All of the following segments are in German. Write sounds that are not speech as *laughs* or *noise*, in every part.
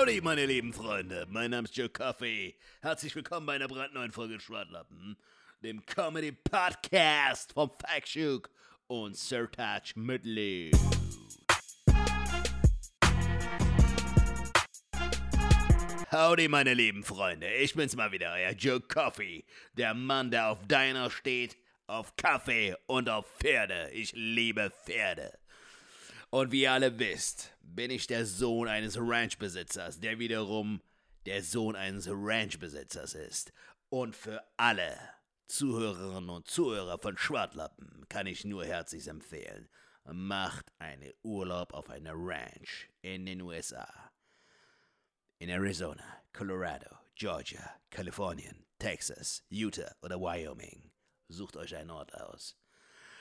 Howdy, meine lieben Freunde. Mein Name ist Joe Coffey. Herzlich willkommen bei einer brandneuen Folge Schwartlappen, dem Comedy Podcast vom Fakshuk und Sertac Medley. Howdy, meine lieben Freunde. Ich bin's mal wieder, euer Joe Coffey. Der Mann, der auf Diner steht, auf Kaffee und auf Pferde. Ich liebe Pferde. Und wie ihr alle wisst, bin ich der Sohn eines Ranchbesitzers, der wiederum der Sohn eines Ranchbesitzers ist. Und für alle Zuhörerinnen und Zuhörer von Schwartlappen kann ich nur herzlich empfehlen, macht einen Urlaub auf einer Ranch in den USA. In Arizona, Colorado, Georgia, Kalifornien, Texas, Utah oder Wyoming. Sucht euch einen Ort aus.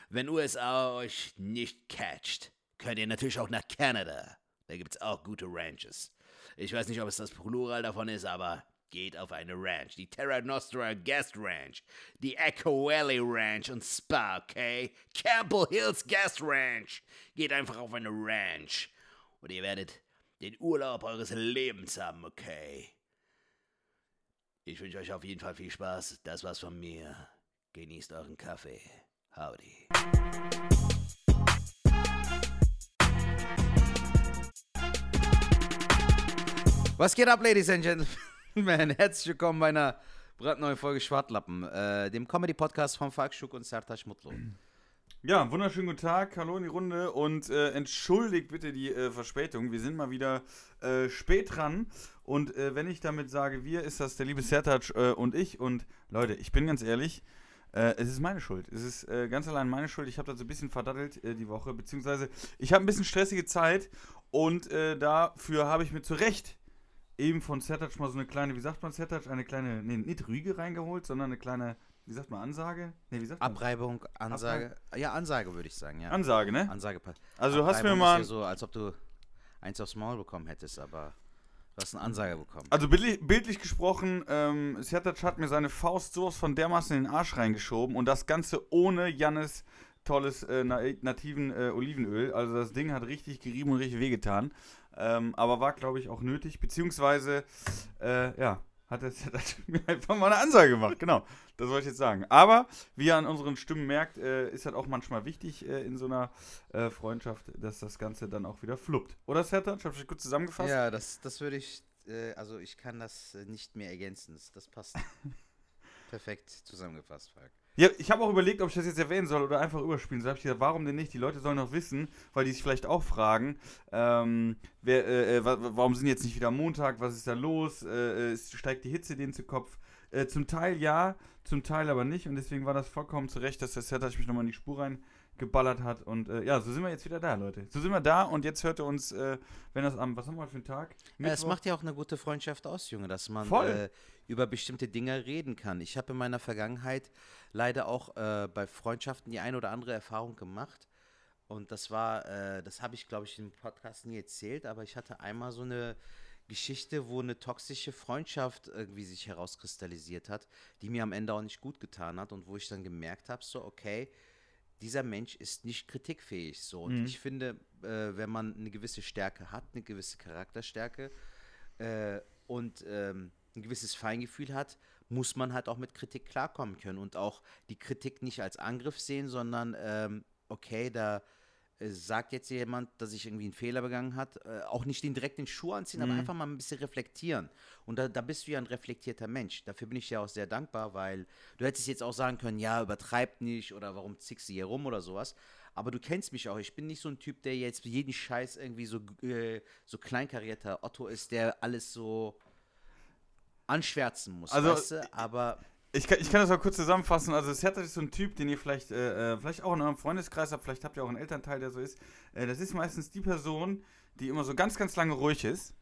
Wenn USA euch nicht catcht, könnt ihr natürlich auch nach Kanada. Da gibt's auch gute Ranches. Ich weiß nicht, ob es das Plural davon ist, aber geht auf eine Ranch. Die Terra Nostra Guest Ranch, die Echo Valley Ranch und Spa, okay? Campbell Hills Guest Ranch. Geht einfach auf eine Ranch. Und ihr werdet den Urlaub eures Lebens haben, okay? Ich wünsche euch auf jeden Fall viel Spaß. Das war's von mir. Genießt euren Kaffee. Howdy. Was geht ab, Ladies and Gentlemen? *laughs* Herzlich willkommen bei einer brandneuen Folge Schwartlappen, äh, dem Comedy-Podcast von Falkschuk und Sertac Mutlu. Ja, wunderschönen guten Tag, hallo in die Runde und äh, entschuldigt bitte die äh, Verspätung. Wir sind mal wieder äh, spät dran und äh, wenn ich damit sage wir, ist das der liebe Sertac äh, und ich und Leute, ich bin ganz ehrlich, äh, es ist meine Schuld. Es ist ganz allein meine Schuld. Ich habe da so ein bisschen verdattelt die Woche, beziehungsweise ich habe ein bisschen stressige Zeit und dafür habe ich mir zu Recht eben von Sertac mal so eine kleine, wie sagt man Sertac, eine kleine, nee, nicht Rüge reingeholt, sondern eine kleine, wie sagt man, Ansage? Nee, wie sagt man? Abreibung, Ansage. Ja, Ansage würde ich sagen, ja. Ansage, ne? Ansage passt. Also du hast mir Abreibung mal, Ist ja so, als ob du eins aufs Maul bekommen hättest, aber du hast eine Ansage bekommen. also bildlich, bildlich gesprochen, ähm, Sertac hat mir seine Faust sowas von dermaßen in den Arsch reingeschoben und das Ganze ohne Jannes tolles äh, na nativen äh, Olivenöl. Also das Ding hat richtig gerieben und richtig wehgetan. Ähm, aber war, glaube ich, auch nötig. Beziehungsweise, äh, ja, hat er *laughs* mir einfach mal eine Ansage gemacht. Genau, das wollte ich jetzt sagen. Aber, wie ihr an unseren Stimmen merkt, äh, ist halt auch manchmal wichtig äh, in so einer äh, Freundschaft, dass das Ganze dann auch wieder fluppt. Oder, Sertac? Ich habe dich gut zusammengefasst. Ja, das, das würde ich, äh, also ich kann das äh, nicht mehr ergänzen. Das passt *laughs* perfekt zusammengefasst, Falk. Ja, ich habe auch überlegt, ob ich das jetzt erwähnen soll oder einfach überspielen soll. Hab ich gesagt, warum denn nicht? Die Leute sollen doch wissen, weil die sich vielleicht auch fragen, ähm, wer, äh, äh, wa- warum sind jetzt nicht wieder Montag? Was ist da los? Äh, äh, steigt die Hitze denen zu Kopf? Äh, zum Teil ja, zum Teil aber nicht. Und deswegen war das vollkommen zu Recht, dass der Setter mich nochmal in die Spur reingeballert hat. Und äh, ja, so sind wir jetzt wieder da, Leute. So sind wir da und jetzt hört ihr uns, äh, wenn das am, was haben wir heute für einen Tag? Es Mittwoch? macht ja auch eine gute Freundschaft aus, Junge, dass man äh, über bestimmte Dinge reden kann. Ich habe in meiner Vergangenheit leider auch äh, bei Freundschaften die eine oder andere Erfahrung gemacht. Und das war, äh, das habe ich, glaube ich, im Podcast nie erzählt, aber ich hatte einmal so eine Geschichte, wo eine toxische Freundschaft irgendwie sich herauskristallisiert hat, die mir am Ende auch nicht gut getan hat und wo ich dann gemerkt habe, so, okay, dieser Mensch ist nicht kritikfähig. So. Und Mhm. ich finde, äh, wenn man eine gewisse Stärke hat, eine gewisse Charakterstärke äh, und ähm, ein gewisses Feingefühl hat, muss man halt auch mit Kritik klarkommen können und auch die Kritik nicht als Angriff sehen, sondern ähm, okay, da sagt jetzt jemand, dass ich irgendwie einen Fehler begangen hat, äh, auch nicht den direkt den Schuh anziehen, aber einfach mal ein bisschen reflektieren. Und da, da bist du ja ein reflektierter Mensch. Dafür bin ich ja auch sehr dankbar, weil du hättest jetzt auch sagen können, ja, übertreib nicht oder warum zickst du hier rum oder sowas. Aber du kennst mich auch. Ich bin nicht so ein Typ, der jetzt jeden Scheiß irgendwie so, äh, so kleinkarierter Otto ist, der alles so anschwärzen muss. Also, weißt du? Aber Ich kann, ich kann das mal kurz zusammenfassen. Also, Sertac ist so ein Typ, den ihr vielleicht, äh, äh, vielleicht auch in eurem Freundeskreis habt, vielleicht habt ihr auch einen Elternteil, der so ist. Äh, das ist meistens die Person, die immer so ganz, ganz lange ruhig ist.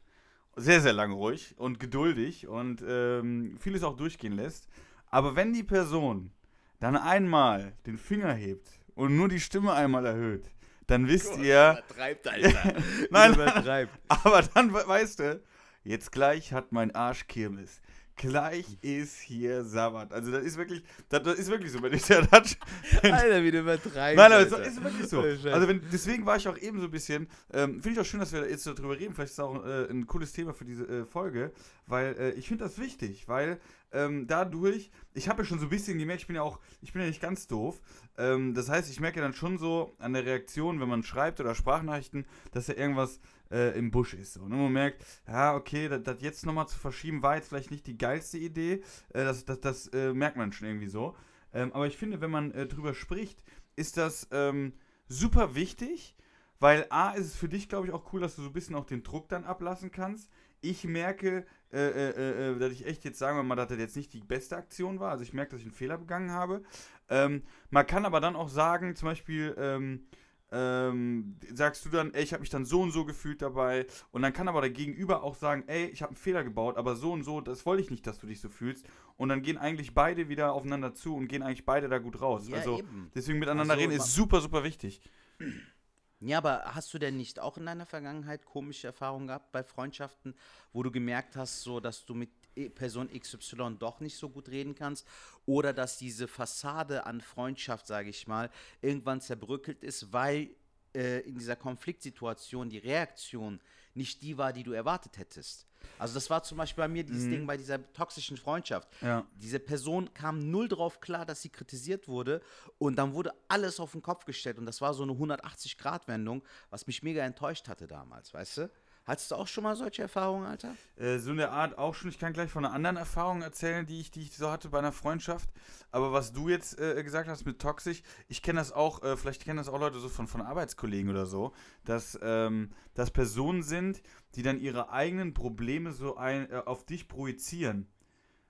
Sehr, sehr lange ruhig und geduldig und ähm, vieles auch durchgehen lässt. Aber wenn die Person dann einmal den Finger hebt und nur die Stimme einmal erhöht, dann wisst ihr. Übertreibt, Alter. *laughs* Nein, übertreibt. aber dann we- weißt du, jetzt gleich hat mein Arsch Kirmes. Gleich ist hier Sabbat. Also das ist wirklich, das, das ist wirklich so, wenn ich *laughs* der Dutch. Alter, wie du übertreibst. Nein, aber Alter. ist wirklich so. Oh. Also wenn, deswegen war ich auch eben so ein bisschen, ähm, finde ich auch schön, dass wir jetzt so drüber reden. Vielleicht ist es auch äh, ein cooles Thema für diese äh, Folge, weil äh, ich finde das wichtig, weil ähm, dadurch, ich habe ja schon so ein bisschen gemerkt, ich bin ja auch, ich bin ja nicht ganz doof. Ähm, das heißt, ich merke dann schon so an der Reaktion, wenn man schreibt oder Sprachnachrichten, dass ja irgendwas äh, im Busch ist. So. Und man merkt, ja, okay, das, das jetzt nochmal zu verschieben, war jetzt vielleicht nicht die geilste Idee. Äh, das das, das äh, merkt man schon irgendwie so. Ähm, aber ich finde, wenn man äh, drüber spricht, ist das ähm, super wichtig, weil A, ist es für dich, glaube ich, auch cool, dass du so ein bisschen auch den Druck dann ablassen kannst. Ich merke, äh, äh, dass ich echt jetzt sagen wir mal, dass das jetzt nicht die beste Aktion war. Also ich merke, dass ich einen Fehler begangen habe. Ähm, man kann aber dann auch sagen, zum Beispiel, ähm, sagst du dann, ey, ich habe mich dann so und so gefühlt dabei. Und dann kann aber der Gegenüber auch sagen, ey, ich habe einen Fehler gebaut, aber so und so, das wollte ich nicht, dass du dich so fühlst. Und dann gehen eigentlich beide wieder aufeinander zu und gehen eigentlich beide da gut raus. Ja, also eben. deswegen miteinander Also, reden ist super, super wichtig. Ja, aber hast du denn nicht auch in deiner Vergangenheit komische Erfahrungen gehabt bei Freundschaften, wo du gemerkt hast, so dass du mit Person XY doch nicht so gut reden kannst oder dass diese Fassade an Freundschaft, sage ich mal, irgendwann zerbröckelt ist, weil äh, in dieser Konfliktsituation die Reaktion nicht die war, die du erwartet hättest. Also das war zum Beispiel bei mir dieses Ding bei dieser toxischen Freundschaft. Ja. Diese Person kam null drauf klar, dass sie kritisiert wurde und dann wurde alles auf den Kopf gestellt und das war so eine 180-Grad-Wendung, was mich mega enttäuscht hatte damals, weißt du? Hattest du auch schon mal solche Erfahrungen, Alter? Äh, so eine Art auch schon. Ich kann gleich von einer anderen Erfahrung erzählen, die ich, die ich so hatte bei einer Freundschaft. Aber was du jetzt äh, gesagt hast mit toxisch, ich kenne das auch, äh, vielleicht kennen das auch Leute so von, von Arbeitskollegen oder so, dass ähm, das Personen sind, die dann ihre eigenen Probleme so ein, äh, auf dich projizieren.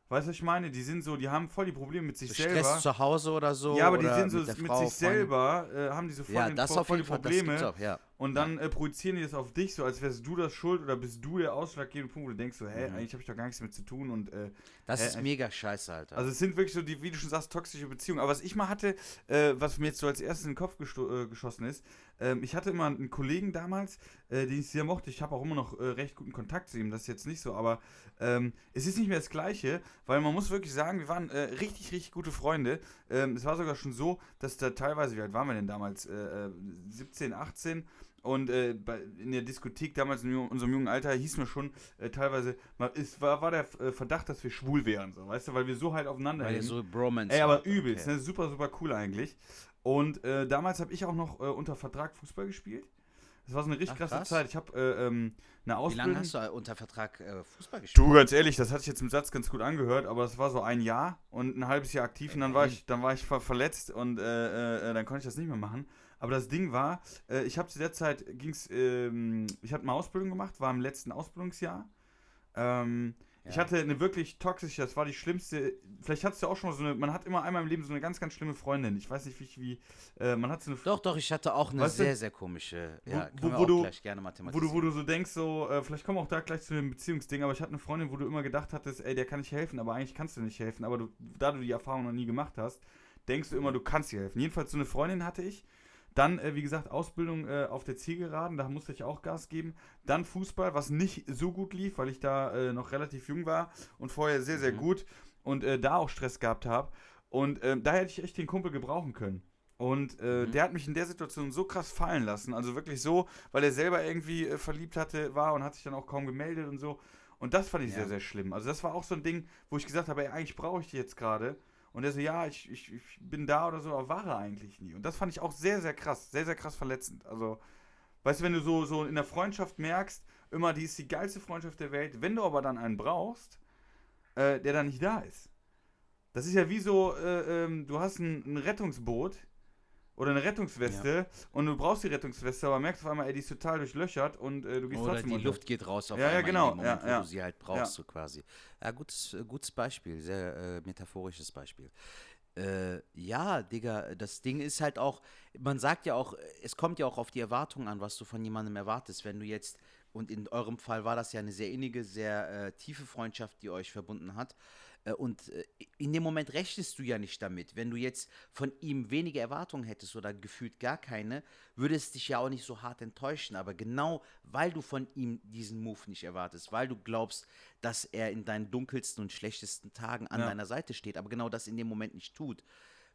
Weißt du, was ich meine? Die sind so, die haben voll die Probleme mit sich Stress selber. zu Hause oder so? ja, aber die sind so mit, mit, Frau, sich Freundin? selber, äh, haben die so voll, Ja, den- das voll, auf voll jeden die Fall, Probleme. auch, ja. Und dann äh, projizieren die das auf dich, so als wärst du das schuld oder bist du der ausschlaggebende Punkt, wo du denkst so, hä, Mhm. eigentlich habe ich doch gar nichts damit zu tun und äh, Das Hä, ist mega scheiße, Alter. also es sind wirklich so, die, wie du schon sagst, toxische Beziehungen. Aber was ich mal hatte, äh, was mir jetzt so als erstes in den Kopf äh, geschossen ist, ähm, ich hatte immer einen Kollegen damals, äh, den ich sehr mochte. Ich habe auch immer noch äh, recht guten Kontakt zu ihm, das ist jetzt nicht so, aber ähm, es ist nicht mehr das Gleiche, weil man muss wirklich sagen, wir waren richtig, richtig gute Freunde. Ähm, es war sogar schon so, dass da teilweise, wie alt waren wir denn damals? Äh, äh, 17, 18 und äh, bei, in der Diskothek damals in unserem jungen Alter hieß mir schon äh, teilweise, mal, es war, war der äh, Verdacht, dass wir schwul wären, so, weißt du, weil wir so halt aufeinander Weil ihr so Bromance Ey, aber übelst, okay. ne? super, super cool eigentlich. Und äh, damals habe ich auch noch äh, unter Vertrag Fußball gespielt. Das war so eine richtig Ach, krasse krass. Zeit. Ich habe äh, ähm, eine Wie Ausbildung. lange hast du unter Vertrag Fußball gespielt? Du, ganz ehrlich, das hat sich jetzt im Satz ganz gut angehört, aber es war so ein Jahr und ein halbes Jahr aktiv und dann war ich, dann war ich ver verletzt und dann konnte ich das nicht mehr machen. Aber das Ding war, äh, ich habe zu der Zeit, ging's, ähm, ich habe eine Ausbildung gemacht, war im letzten Ausbildungsjahr. Ähm, Ich Ja. hatte eine wirklich toxische, das war die schlimmste, vielleicht hattest du auch schon mal so eine, man hat immer einmal im Leben so eine ganz, ganz schlimme Freundin. Ich weiß nicht, wie, wie äh, man hat so eine Doch, doch, ich hatte auch eine Weißt du, sehr, sehr komische. wo- Ja, wo- wo auch du- gleich gerne wo du, wo du so denkst, so, äh, vielleicht kommen wir auch da gleich zu dem Beziehungsding, aber ich hatte eine Freundin, wo du immer gedacht hattest, ey, der kann nicht helfen, aber eigentlich kannst du nicht helfen, aber du, da du die Erfahrung noch nie gemacht hast, denkst du immer, du kannst ihr helfen. Jedenfalls so eine Freundin hatte ich. Dann, äh, wie gesagt, Ausbildung äh, auf der Zielgeraden, da musste ich auch Gas geben. Dann Fußball, was nicht so gut lief, weil ich da äh, noch relativ jung war und vorher sehr, sehr Mhm. gut und äh, da auch Stress gehabt habe. Und äh, da hätte ich echt den Kumpel gebrauchen können. Und äh, Mhm. der hat mich in der Situation so krass fallen lassen. Also wirklich so, weil er selber irgendwie äh, verliebt hatte, war und hat sich dann auch kaum gemeldet und so. Und das fand ich Ja. sehr, sehr schlimm. Also das war auch so ein Ding, wo ich gesagt habe, ey, eigentlich brauche ich die jetzt gerade. Und er so, ja, ich, ich, ich bin da oder so, aber war er eigentlich nie. Und das fand ich auch sehr, sehr krass, sehr, sehr krass verletzend. Also, weißt du, wenn du so, so in der Freundschaft merkst, immer, die ist die geilste Freundschaft der Welt, wenn du aber dann einen brauchst, äh, der dann nicht da ist. Das ist ja wie so, äh, ähm, du hast ein, ein Rettungsboot oder eine Rettungsweste und du brauchst die Rettungsweste, aber merkst auf einmal, ey, die ist total durchlöchert und äh, du gehst Oder trotzdem die unter. Luft geht raus auf Ja, ja, einmal genau, in dem Moment, ja, wo ja. du sie halt brauchst, Ja. so quasi. Ja, gutes, äh, gutes Beispiel, sehr äh, metaphorisches Beispiel. Äh, ja, Digga, das Ding ist halt auch, man sagt ja auch, es kommt ja auch auf die Erwartung an, was du von jemandem erwartest. Wenn du jetzt und in eurem Fall war das ja eine sehr innige, sehr äh, tiefe Freundschaft, die euch verbunden hat. Äh, und äh, in dem Moment rechnest du ja nicht damit. Wenn du jetzt von ihm wenige Erwartungen hättest oder gefühlt gar keine, würde es dich ja auch nicht so hart enttäuschen. Aber genau weil du von ihm diesen Move nicht erwartest, weil du glaubst, dass er in deinen dunkelsten und schlechtesten Tagen an Ja. deiner Seite steht, aber genau das in dem Moment nicht tut,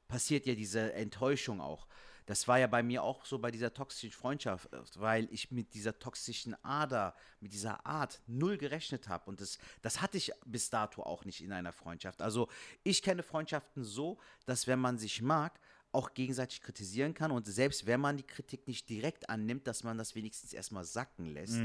passiert ja diese Enttäuschung auch. Das war ja bei mir auch so bei dieser toxischen Freundschaft, weil ich mit dieser toxischen Ader, mit dieser Art null gerechnet habe. Und das, das hatte ich bis dato auch nicht in einer Freundschaft. Also ich kenne Freundschaften so, dass wenn man sich mag, auch gegenseitig kritisieren kann und selbst wenn man die Kritik nicht direkt annimmt, dass man das wenigstens erstmal sacken lässt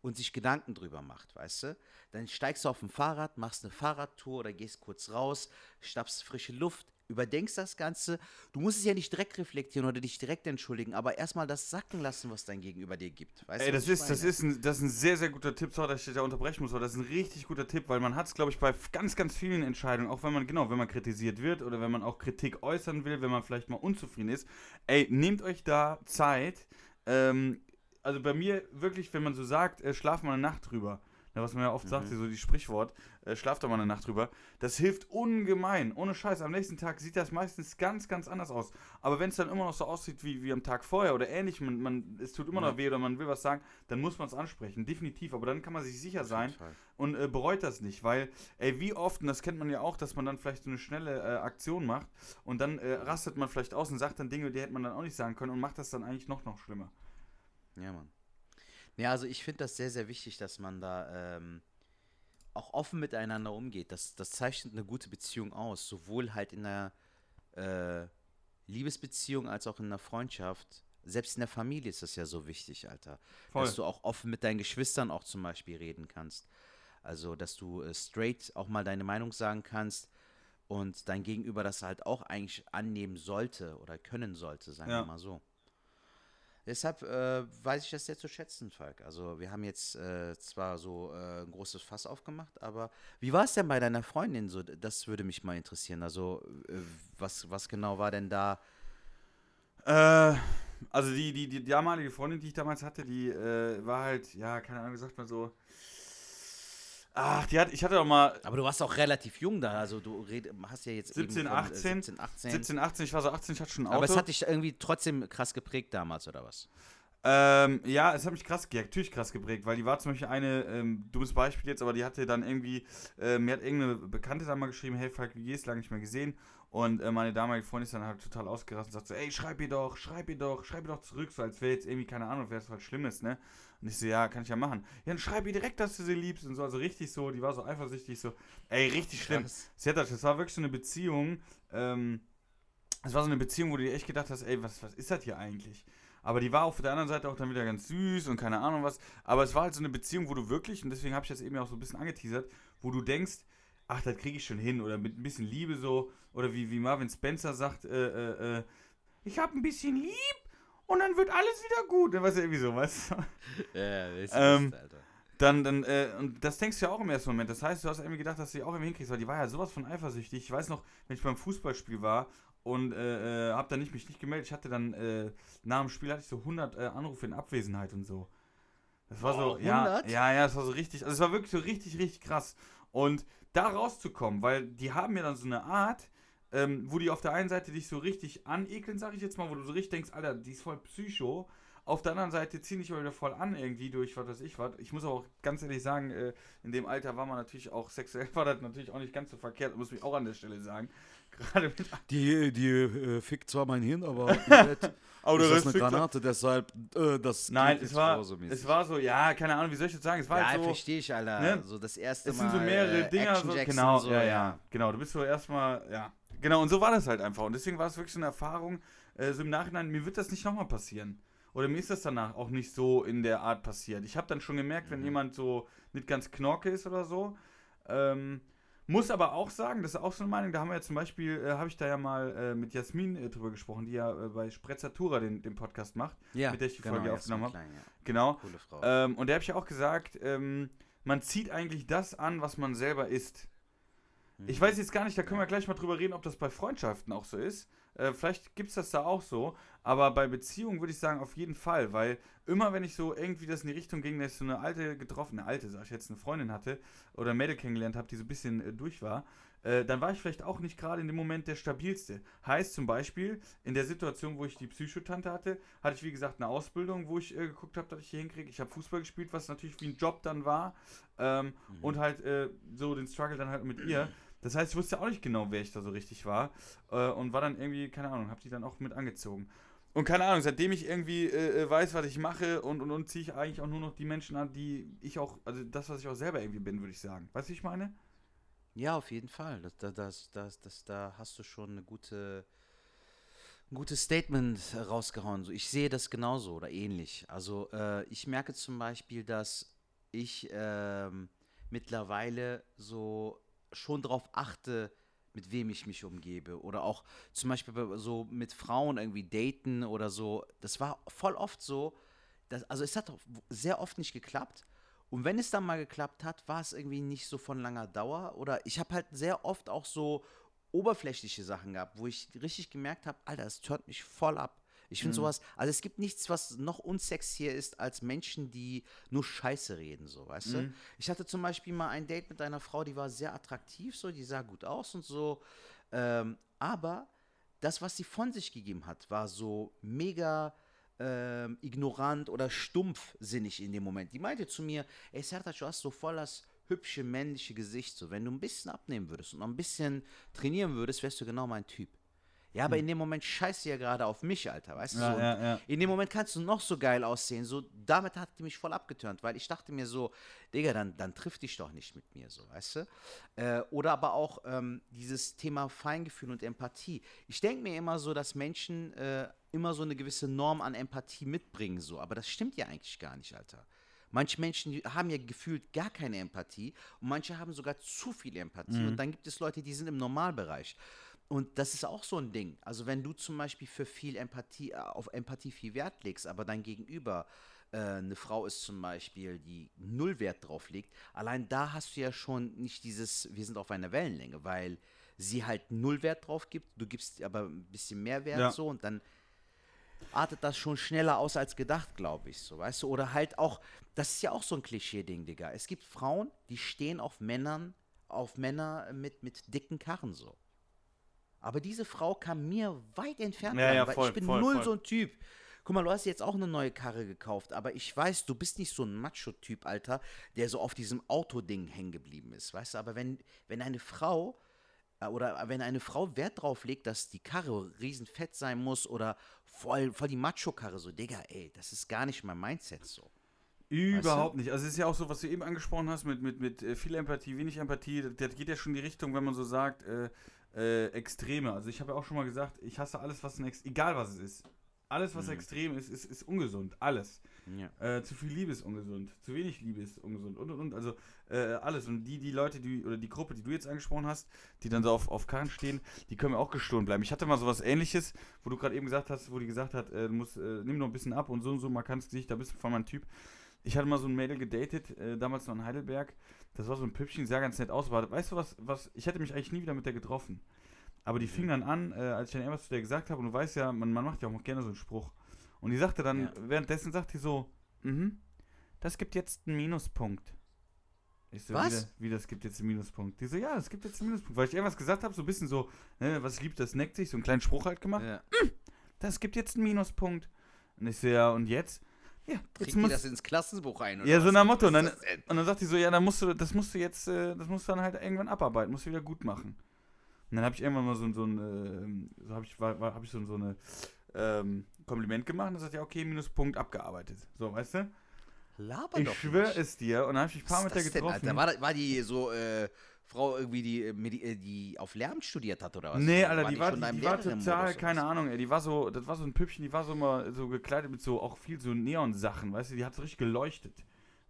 und sich Gedanken drüber macht, weißt du? Dann steigst du auf ein Fahrrad, machst eine Fahrradtour oder gehst kurz raus, schnappst frische Luft, überdenkst das Ganze. Du musst es ja nicht direkt reflektieren oder dich direkt entschuldigen, aber erstmal das sacken lassen, was dein Gegenüber dir gibt. Weißt Ey, du, das ist, das, ist ein, das ist ein sehr, sehr guter Tipp. Sorry, dass ich dich da unterbrechen muss, aber das ist ein richtig guter Tipp, weil man hat es, glaube ich, bei ganz, ganz vielen Entscheidungen, auch wenn man, genau, wenn man kritisiert wird oder wenn man auch Kritik äußern will, wenn man vielleicht mal unzufrieden ist. Ey, nehmt euch da Zeit. Ähm, also bei mir wirklich, wenn man so sagt, äh, schlaf mal eine Nacht drüber. Ja, was man ja oft sagt, so die Sprichwort, äh, schlaf doch mal eine Nacht drüber. Das hilft ungemein. Ohne Scheiß. Am nächsten Tag sieht das meistens ganz, ganz anders aus. Aber wenn es dann immer noch so aussieht wie, wie am Tag vorher oder ähnlich, man, man, es tut immer noch weh oder man will was sagen, dann muss man es ansprechen. Definitiv. Aber dann kann man sich sicher sein Fall. und äh, bereut das nicht. Weil, ey, wie oft, und das kennt man ja auch, dass man dann vielleicht so eine schnelle äh, Aktion macht und dann äh, rastet man vielleicht aus und sagt dann Dinge, die hätte man dann auch nicht sagen können und macht das dann eigentlich noch, noch schlimmer. Ja, Mann. Ja, also ich finde das sehr, sehr wichtig, dass man da ähm, auch offen miteinander umgeht. Das, das zeichnet eine gute Beziehung aus. Sowohl halt in einer äh, Liebesbeziehung als auch in einer Freundschaft. Selbst in der Familie ist das ja so wichtig, Alter. Voll. Dass du auch offen mit deinen Geschwistern auch zum Beispiel reden kannst. Also, dass du äh, straight auch mal deine Meinung sagen kannst und dein Gegenüber das halt auch eigentlich annehmen sollte oder können sollte, sagen Ja. wir mal so. Deshalb äh, weiß ich das sehr zu schätzen, Falk. Also wir haben jetzt äh, zwar so äh, ein großes Fass aufgemacht, aber wie war es denn bei deiner Freundin so? Das würde mich mal interessieren. Also äh, was, was genau war denn da? Äh, also die, die, die damalige Freundin, die ich damals hatte, die äh, war halt, ja, keine Ahnung, sagt man so. Ach, die hat, ich hatte auch mal Aber du warst auch relativ jung da, also du red, hast ja jetzt 17, eben von, 18, äh, 17, 18. 17, 18, ich war so 18, ich hatte schon ein Auto. aber es hat dich irgendwie trotzdem krass geprägt damals, oder was? Ähm, ja, es hat mich krass, ja, natürlich krass geprägt, weil die war zum Beispiel eine, ähm, dummes Beispiel jetzt, aber die hatte dann irgendwie, äh, mir hat irgendeine Bekannte dann mal geschrieben, hey Falk, wie geht's, lange nicht mehr gesehen. Und äh, meine damalige Freundin ist dann halt total ausgerastet und sagt so, ey, schreib ihr doch, schreib ihr doch, schreib ihr doch zurück, so als wäre jetzt irgendwie, keine Ahnung, wäre es was Schlimmes, ne? Und ich so, ja, kann ich ja machen. Ja, dann schreib ihr direkt, dass du sie liebst und so, also richtig so, die war so eifersüchtig, so, ey, richtig schlimm. Krass. Sertac, das war wirklich so eine Beziehung, ähm, es war so eine Beziehung, wo du dir echt gedacht hast, ey, was, was ist das hier eigentlich? Aber die war auf der anderen Seite auch dann wieder ganz süß und keine Ahnung was. Aber es war halt so eine Beziehung, wo du wirklich, und deswegen habe ich das eben auch so ein bisschen angeteasert, wo du denkst, ach, das kriege ich schon hin. Oder mit ein bisschen Liebe so. Oder wie, wie Marvin Spencer sagt, äh, äh, äh, ich habe ein bisschen lieb und dann wird alles wieder gut. Weißt du, irgendwie so, weißt du? *laughs* Ja, das ist Ähm, Mist, Alter. Dann, dann, äh, und das denkst du ja auch im ersten Moment. Das heißt, du hast irgendwie gedacht, dass du die auch irgendwie hinkriegst, weil die war ja sowas von eifersüchtig. Ich weiß noch, wenn ich beim Fußballspiel war und äh, äh, hab dann nicht, mich nicht gemeldet, ich hatte dann, äh, nach dem Spiel hatte ich so 100 äh, Anrufe in Abwesenheit und so. Das war so, Oh, ja, 100? ja, ja, das war so richtig, also es war wirklich so richtig, richtig krass. Und da rauszukommen, weil die haben ja dann so eine Art, ähm, wo die auf der einen Seite dich so richtig anekeln, sag ich jetzt mal, wo du so richtig denkst, Alter, die ist voll Psycho. Auf der anderen Seite ziehen dich wieder voll an irgendwie durch was weiß ich was. Ich muss aber auch ganz ehrlich sagen, äh, in dem Alter war man natürlich auch sexuell, *laughs* war das natürlich auch nicht ganz so verkehrt, muss ich auch an der Stelle sagen. Gerade mit Die, die äh, fickt zwar mein Hirn, aber *laughs* Bett Oh, du ist das eine Granate, deshalb äh, das Nein, es war, es war so, ja, keine Ahnung, wie soll ich das sagen? Es war Ja, halt so, verstehe ich, Alter. ne? So das erste es Mal. sind so mehrere äh, Dinger, Action so, Jackson, genau, so, ja, ja, genau, du bist so erstmal, ja, genau, und so war das halt einfach und deswegen war es wirklich so eine Erfahrung, äh, so im Nachhinein, mir wird das nicht nochmal passieren. Oder mir ist das danach auch nicht so in der Art passiert. Ich habe dann schon gemerkt, wenn jemand so nicht ganz knorke ist oder so, ähm, muss aber auch sagen, das ist auch so eine Meinung, da haben wir ja zum Beispiel, äh, habe ich da ja mal äh, mit Jasmin äh, drüber gesprochen, die ja äh, bei Sprezzatura den, den Podcast macht, Ja, mit der ich die genau, Folge aufgenommen habe. ja. Genau. Coole Frau. Ähm, und der habe ich ja auch gesagt, ähm, man zieht eigentlich das an, was man selber ist. Ich weiß jetzt gar nicht, da können wir gleich mal drüber reden, ob das bei Freundschaften auch so ist. Äh, vielleicht gibt es das da auch so, aber bei Beziehungen würde ich sagen, auf jeden Fall, weil immer, wenn ich so irgendwie das in die Richtung ging, dass ich so eine alte getroffen, eine alte, sag ich jetzt, eine Freundin hatte oder ein Mädel kennengelernt habe, die so ein bisschen äh, durch war, äh, dann war ich vielleicht auch nicht gerade in dem Moment der stabilste. Heißt zum Beispiel, in der Situation, wo ich die Psychotante hatte, hatte ich wie gesagt eine Ausbildung, wo ich äh, geguckt habe, dass ich hier hinkriege. Ich habe Fußball gespielt, was natürlich wie ein Job dann war. Ähm, mhm. Und halt äh, so den Struggle dann halt mit ihr. Das heißt, ich wusste auch nicht genau, wer ich da so richtig war. Äh, und war dann irgendwie, keine Ahnung, habe die dann auch mit angezogen. Und keine Ahnung, seitdem ich irgendwie äh, äh, weiß, was ich mache und, und, und ziehe ich eigentlich auch nur noch die Menschen an, die ich auch, also das, was ich auch selber irgendwie bin, würde ich sagen. Weißt du, wie ich meine? Ja, auf jeden Fall. Das, das, das, das, das, da hast du schon eine gute, ein gutes Statement rausgehauen. ich sehe das genauso oder ähnlich. Also äh, ich merke zum Beispiel, dass ich äh, mittlerweile so schon darauf achte, mit wem ich mich umgebe. Oder auch zum Beispiel so mit Frauen irgendwie daten oder so. Das war voll oft so. Dass, also es hat sehr oft nicht geklappt. Und wenn es dann mal geklappt hat, war es irgendwie nicht so von langer Dauer. Oder ich habe halt sehr oft auch so oberflächliche Sachen gehabt, wo ich richtig gemerkt habe, Alter, das hört mich voll ab. Ich finde mhm. sowas, also es gibt nichts, was noch unsexier ist als Menschen, die nur Scheiße reden, so, weißt mhm. du? Ich hatte zum Beispiel mal ein Date mit einer Frau, die war sehr attraktiv, so, die sah gut aus und so, ähm, aber das, was sie von sich gegeben hat, war so mega ähm, ignorant oder stumpfsinnig in dem Moment. Die meinte zu mir, ey Sertac, du hast so voll das hübsche männliche Gesicht, so, wenn du ein bisschen abnehmen würdest und noch ein bisschen trainieren würdest, wärst du genau mein Typ. Ja, aber hm. in dem Moment scheißt du ja gerade auf mich, Alter, weißt du? Ja, so. ja, ja. In dem Moment kannst du noch so geil aussehen. So, damit hat die mich voll abgeturnt, weil ich dachte mir so, Digga, dann, dann trifft dich doch nicht mit mir, so, weißt du? Äh, oder aber auch ähm, dieses Thema Feingefühl und Empathie. Ich denke mir immer so, dass Menschen äh, immer so eine gewisse Norm an Empathie mitbringen, so, aber das stimmt ja eigentlich gar nicht, Alter. Manche Menschen haben ja gefühlt gar keine Empathie und manche haben sogar zu viel Empathie. Mhm. Und dann gibt es Leute, die sind im Normalbereich. Und das ist auch so ein Ding. Also wenn du zum Beispiel für viel Empathie, äh, auf Empathie viel Wert legst, aber dein Gegenüber äh, eine Frau ist zum Beispiel, die null Wert drauf legt, allein da hast du ja schon nicht dieses, wir sind auf einer Wellenlänge, weil sie halt null Wert drauf gibt, du gibst aber ein bisschen mehr Wert ja. so und dann artet das schon schneller aus als gedacht, glaube ich, so, weißt du? Oder halt auch, das ist ja auch so ein Klischee-Ding, Digga. Es gibt Frauen, die stehen auf Männern, auf Männer mit, mit dicken Karren so. Aber diese Frau kann mir weit entfernt ja, sein, ja, weil voll, ich bin voll, null voll. so ein Typ. Guck mal, du hast jetzt auch eine neue Karre gekauft, aber ich weiß, du bist nicht so ein Macho-Typ, Alter, der so auf diesem Autoding hängen geblieben ist, weißt du? Aber wenn, wenn eine Frau äh, oder wenn eine Frau Wert drauf legt, dass die Karre riesenfett sein muss oder voll, voll die Macho-Karre, so, Digga, ey, das ist gar nicht mein Mindset so. Überhaupt weißt du? nicht. Also es ist ja auch so, was du eben angesprochen hast, mit, mit, mit äh, viel Empathie, wenig Empathie, das, das geht ja schon in die Richtung, wenn man so sagt, äh, äh, Extreme. Also ich habe ja auch schon mal gesagt, ich hasse alles, was ein Ex egal was es ist. Alles, was mhm. extrem ist, ist, ist ungesund. Alles. Ja. Äh, zu viel Liebe ist ungesund. Zu wenig Liebe ist ungesund. Und und und. Also äh, alles. Und die, die Leute, die, oder die Gruppe, die du jetzt angesprochen hast, die dann so auf, auf Karren stehen, die können mir auch gestohlen bleiben. Ich hatte mal sowas ähnliches, wo du gerade eben gesagt hast, wo die gesagt hat, äh, du musst, äh, nimm noch ein bisschen ab und so und so, man kann es Gesicht, da bist du von meinem Typ. Ich hatte mal so ein Mädel gedatet, äh, damals noch in Heidelberg. Das war so ein Püppchen, sah ganz nett aus. War, weißt du was, was, ich hätte mich eigentlich nie wieder mit der getroffen. Aber die fing dann an, äh, als ich dann irgendwas zu der gesagt habe, und du weißt ja, man, man macht ja auch gerne so einen Spruch. Und die sagte dann, ja. währenddessen sagt die so, mhm, das gibt jetzt einen Minuspunkt. Ich so, was? Wie, wie, das gibt jetzt einen Minuspunkt? Die so, ja, das gibt jetzt einen Minuspunkt. Weil ich irgendwas gesagt habe, so ein bisschen so, ne, was liebt, das neckt sich, so einen kleinen Spruch halt gemacht. Ja. Mm, das gibt jetzt einen Minuspunkt. Und ich so, ja, und jetzt? Ja, jetzt muss, das ins Klassenbuch ein. Oder ja, so nach Motto. Und dann, und dann sagt die so, ja, dann musst du, das musst du jetzt, äh, das musst du dann halt irgendwann abarbeiten, musst du wieder gut machen. Und dann habe ich irgendwann mal so, so ein, äh, so habe ich, war, war, hab ich so, so eine ähm, Kompliment gemacht und dann sagt ja, okay, Minuspunkt abgearbeitet. So, weißt du? Laber ich schwöre es dir und dann habe ich ein paar mit der getroffen. Denn, Alter? War, war die so, äh, Frau irgendwie, die, äh, die auf Lärm studiert hat oder was? Nee, Alter, war die, war, die, die war total, keine Ahnung, ey, die war so, das war so ein Püppchen, die war so immer so gekleidet mit so auch viel so Neon-Sachen, weißt du, die hat so richtig geleuchtet.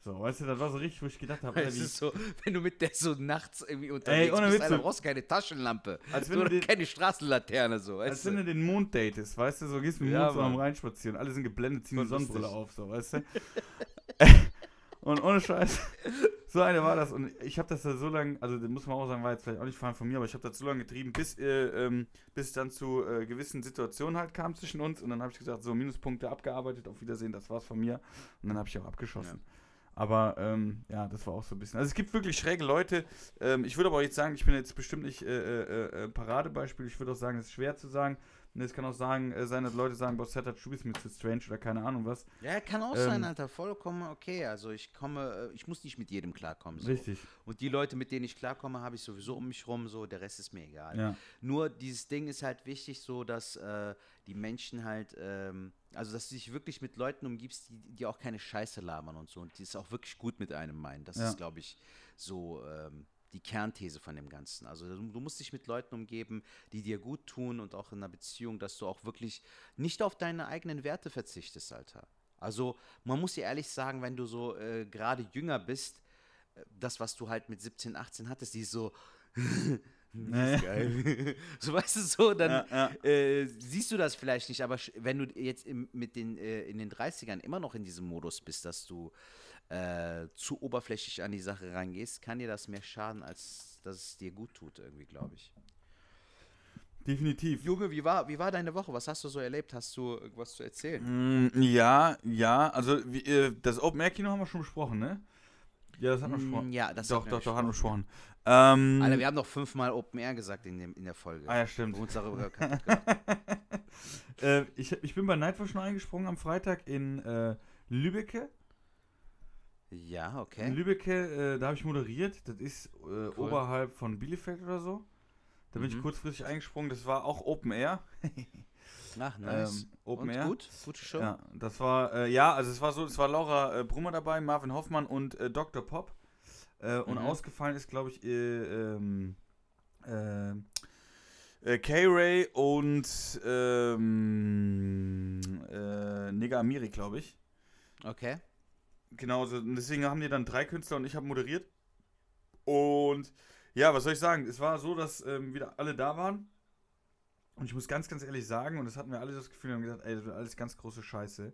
So, weißt du, das war so richtig, wo ich gedacht habe, Es ist so, wenn du mit der so nachts irgendwie unterwegs Ey, ohne bist, Alter, brauchst keine Taschenlampe. Als wenn du den, keine Straßenlaterne so, weißt Als du? wenn du den Mond datest, weißt du, so gehst du mit dem ja, Mond so am reinspazieren, alle sind geblendet, ziehen die Sonnenbrille auf, so, weißt du. *laughs* Und ohne Scheiß, *laughs* so eine war das. Und ich habe das da so lange, also das muss man auch sagen, war jetzt vielleicht auch nicht Fan von mir, aber ich habe das so lange getrieben, bis, äh, ähm, bis es dann zu äh, gewissen Situationen halt kam zwischen uns. Und dann habe ich gesagt, so Minuspunkte abgearbeitet, auf Wiedersehen, das war's von mir. Und dann habe ich auch abgeschossen. Aber ähm, ja, das war auch so ein bisschen. Also es gibt wirklich schräge Leute. Ähm, ich würde aber auch jetzt sagen, ich bin jetzt bestimmt nicht äh, äh, äh, Paradebeispiel. Ich würde auch sagen, es ist schwer zu sagen. Es kann auch sagen, äh, sein, dass Leute sagen, boah, Setup, du bist mir zu strange oder keine Ahnung was. Ja, kann auch Ähm, sein, Alter. Vollkommen okay. Also ich komme, äh, ich muss nicht mit jedem klarkommen. So. Richtig. Und die Leute, mit denen ich klarkomme, habe ich sowieso um mich rum. So, der Rest ist mir egal. Ja. Nur dieses Ding ist halt wichtig, so dass äh, die Menschen halt, ähm, also dass du dich wirklich mit Leuten umgibst, die, die auch keine Scheiße labern und so und die es auch wirklich gut mit einem meinen. Das Ja. ist, glaube ich, so ähm, die Kernthese von dem Ganzen. Also du, du musst dich mit Leuten umgeben, die dir gut tun und auch in einer Beziehung, dass du auch wirklich nicht auf deine eigenen Werte verzichtest, Alter. Also man muss dir ehrlich sagen, wenn du so äh, gerade jünger bist, äh, das, was du halt mit 17, 18 hattest, die ist so, *laughs* Ja, geil. *laughs* so weißt du so, dann Ja, ja. Äh, siehst du das vielleicht nicht, aber wenn du jetzt im, mit den, äh, in den 30ern immer noch in diesem Modus bist, dass du äh, zu oberflächlich an die Sache rangehst, kann dir das mehr schaden, als dass es dir gut tut, irgendwie, glaube ich. Definitiv. Junge, wie war, wie war deine Woche? Was hast du so erlebt? Hast du irgendwas zu erzählen? Mm, ja, ja, also wie, äh, das Open Air Kino haben wir schon besprochen, ne? Ja, das haben wir Mm, besprochen. Ja, das doch, doch, doch, haben wir besprochen. Ähm, Alter, wir haben doch fünfmal Open Air gesagt in, dem, in der Folge. ah ja, stimmt. Uns darüber *laughs* gemacht. äh, ich, ich bin bei Nightwish noch eingesprungen am Freitag in äh, Lübecke. Ja, In okay. Lübecke, äh, da habe ich moderiert. Das ist äh, oberhalb von Bielefeld oder so. Da bin ich Mhm. kurzfristig eingesprungen. Das war auch Open Air. *laughs* Ach, nice. Ähm, Open Und Air. gut? Gute Show? Ja, das war, äh, ja, also es war so, es war Laura äh, Brummer dabei, Marvin Hoffmann und äh, Dr. Pop. Äh, und Mhm. ausgefallen ist, glaube ich, äh, ähm, äh, K-Ray und ähm, äh, Nigga Amiri, glaube ich. Okay. Genau, deswegen haben die dann drei Künstler und ich habe moderiert. Und ja, was soll ich sagen? Es war so, dass ähm, wieder alle da waren. Und ich muss ganz, ganz ehrlich sagen, und das hatten wir alle das Gefühl, wir haben gesagt, ey, das wird alles ganz große Scheiße.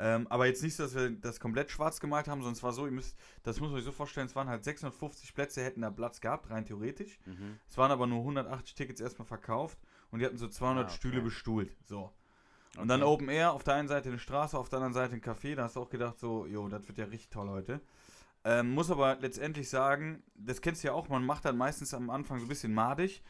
Ähm, aber jetzt nicht so, dass wir das komplett schwarz gemalt haben, sondern es war so, ihr müsst, das muss man sich so vorstellen, es waren halt 650 Plätze, hätten da Platz gehabt, rein theoretisch. Mhm. Es waren aber nur 180 Tickets erstmal verkauft und die hatten so 200 Ah, okay. Stühle bestuhlt. So. Und dann. Open Air, auf der einen Seite eine Straße, auf der anderen Seite ein Café. Da hast du auch gedacht, so, jo, das wird ja richtig toll heute. Ähm, muss aber letztendlich sagen, das kennst du ja auch, man macht dann meistens am Anfang so ein bisschen madig.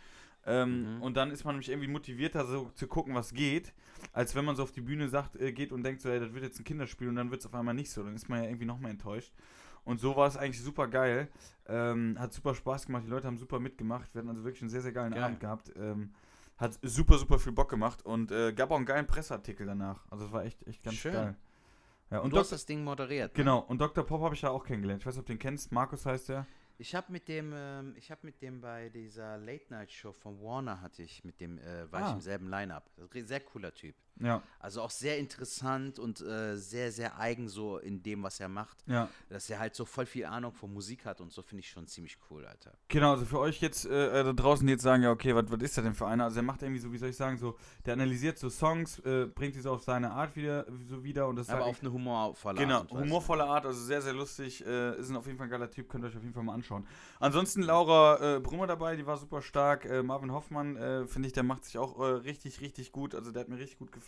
Ähm, Mhm. Und dann ist man nämlich irgendwie motivierter, so zu gucken, was geht, als wenn man so auf die Bühne sagt, äh, geht und denkt so, ey, das wird jetzt ein Kinderspiel und dann wird es auf einmal nicht so. Dann ist man ja irgendwie noch mehr enttäuscht. Und so war es eigentlich super geil. Ähm, hat super Spaß gemacht, die Leute haben super mitgemacht. Wir hatten also wirklich einen sehr, sehr geilen Geil. Abend gehabt. Ähm, hat super, super viel Bock gemacht und äh, gab auch einen geilen Presseartikel danach. Also es war echt, echt ganz Schön. geil. Ja, Und, und, du hast Dok das Ding moderiert. ne? genau, und Dr. Pop habe ich ja auch kennengelernt. Ich weiß nicht, ob du den kennst. Markus heißt der. Ich habe mit dem, ähm, ich habe mit dem bei dieser Late Night Show von Warner hatte ich mit dem, äh, war Ah. ich im selben Line-up. Sehr cooler Typ. Ja, Also auch sehr interessant und äh, sehr, sehr eigen so in dem, was er macht. ja. Dass er halt so voll viel Ahnung von Musik hat und so finde ich schon ziemlich cool, Alter. Genau, also für euch jetzt äh, da draußen, die jetzt sagen, ja, okay, was ist das denn für einer? Also er macht irgendwie so, wie soll ich sagen, so, der analysiert so Songs, äh, bringt die so auf seine Art wieder, so wieder und das Aber sag auf eine humorvolle Genau, Art Weise. humorvolle Art, also sehr, sehr lustig. Äh, ist ein auf jeden Fall ein geiler Typ, könnt ihr euch auf jeden Fall mal anschauen. Ansonsten Laura äh, Brummer dabei, die war super stark. Äh, Marvin Hoffmann, äh, finde ich, der macht sich auch äh, richtig, richtig gut. Also der hat mir richtig gut gefallen.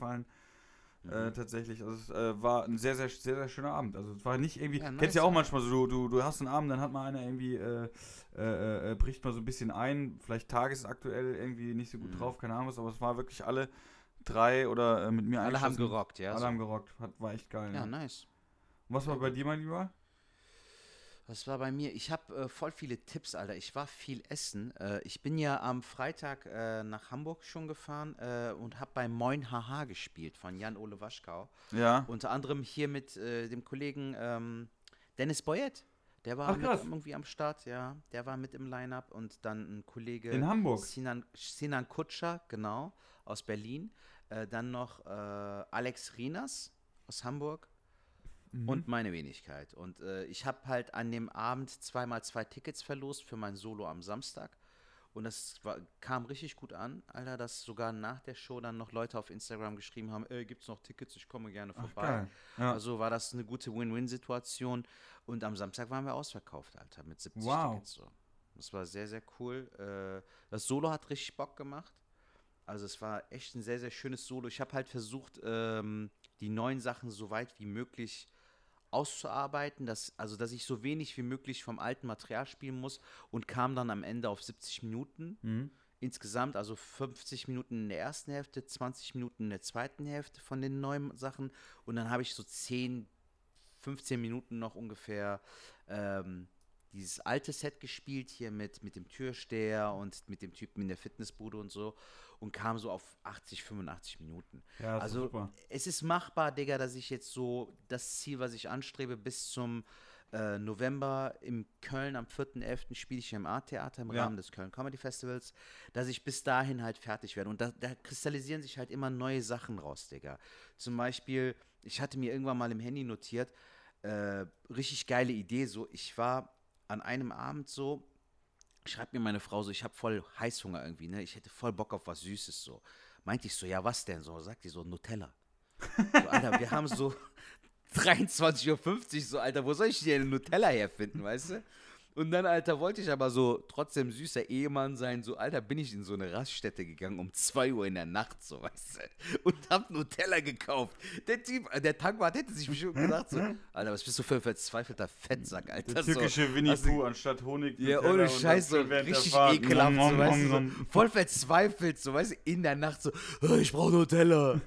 Mhm. Äh, tatsächlich. Also es äh, war ein sehr, sehr, sehr, sehr schöner Abend. Also es war nicht irgendwie. Ja, kennst nice, ja auch manchmal so, du, du, du hast einen Abend, dann hat mal einer irgendwie, äh, äh, äh, bricht mal so ein bisschen ein, vielleicht tagesaktuell irgendwie nicht so gut Mhm. drauf, keine Ahnung was, aber es war wirklich alle drei oder äh, mit mir Alle haben gerockt, ja. Alle so. haben gerockt. Hat, war echt geil. ja, ne? nice. Und Was war bei dir, mein Lieber? Was war bei mir? Ich habe äh, voll viele Tipps, Alter. Ich war viel essen. Äh, ich bin ja am Freitag äh, nach Hamburg schon gefahren äh, und habe bei Moin Haha gespielt von Jan-Ole Waschkau. Ja. Unter anderem hier mit äh, dem Kollegen ähm, Dennis Boyett. Der war Ach, irgendwie am Start, ja. Der war mit im Line-Up und dann ein Kollege In Hamburg. Sinan, Sinan Kutscher, genau, aus Berlin. Äh, dann noch Alex Rinas aus Hamburg Mhm. und meine Wenigkeit. Und äh, ich habe halt an dem Abend zweimal zwei Tickets verlost für mein Solo am Samstag. Und das war, kam richtig gut an, Alter, dass sogar nach der Show dann noch Leute auf Instagram geschrieben haben, äh, gibt's noch Tickets, ich komme gerne vorbei. geil. Ja. Also war das eine gute Win-Win-Situation. Und am Samstag waren wir ausverkauft, Alter, mit 70 Wow. Tickets so. Das war sehr, sehr cool. Äh, das Solo hat richtig Bock gemacht. Also es war echt ein sehr, sehr schönes Solo. Ich habe halt versucht, ähm, die neuen Sachen so weit wie möglich auszuarbeiten, dass, also dass ich so wenig wie möglich vom alten Material spielen muss und kam dann am Ende auf 70 Minuten. Mhm. Insgesamt also 50 Minuten in der ersten Hälfte, 20 Minuten in der zweiten Hälfte von den neuen Sachen und dann habe ich so 10, 15 Minuten noch ungefähr ähm, dieses alte Set gespielt hier mit, mit dem Türsteher und mit dem Typen in der Fitnessbude und so und kam so auf 80, 85 Minuten. Ja, also super. es ist machbar, Digga, dass ich jetzt so das Ziel, was ich anstrebe, bis zum äh, November in Köln am 4.11. spiele ich hier im Art-Theater im Ja. Rahmen des Köln Comedy Festivals, dass ich bis dahin halt fertig werde. Und da, da kristallisieren sich halt immer neue Sachen raus, Digga. Zum Beispiel, ich hatte mir irgendwann mal im Handy notiert, äh, richtig geile Idee, so, ich war an einem Abend so, schreibt mir meine Frau so, ich habe voll Heißhunger irgendwie, ne? Ich hätte voll Bock auf was Süßes so. Meinte ich so, ja, was denn so? Sagt die so, Nutella. So, Alter, wir haben so *laughs* 23.50 Uhr, so, Alter, wo soll ich denn Nutella herfinden, weißt du? Und dann, Alter, wollte ich aber so trotzdem süßer Ehemann sein. So, Alter, bin ich in so eine Raststätte gegangen um 2 Uhr in der Nacht, so, weißt du? Und hab Nutella gekauft. Der Typ, äh, der Tankwart hätte sich bestimmt gedacht, so, Alter, was bist du für ein verzweifelter Fettsack, Alter? Der türkische so, Winnie Pooh anstatt Honig. ja, Nutella ohne und Scheiß, so dann während der richtig ekelhaft, Nom, so, weißt du, so, voll verzweifelt, so, weißt du, in der Nacht so, "Oh, ich brauche Nutella.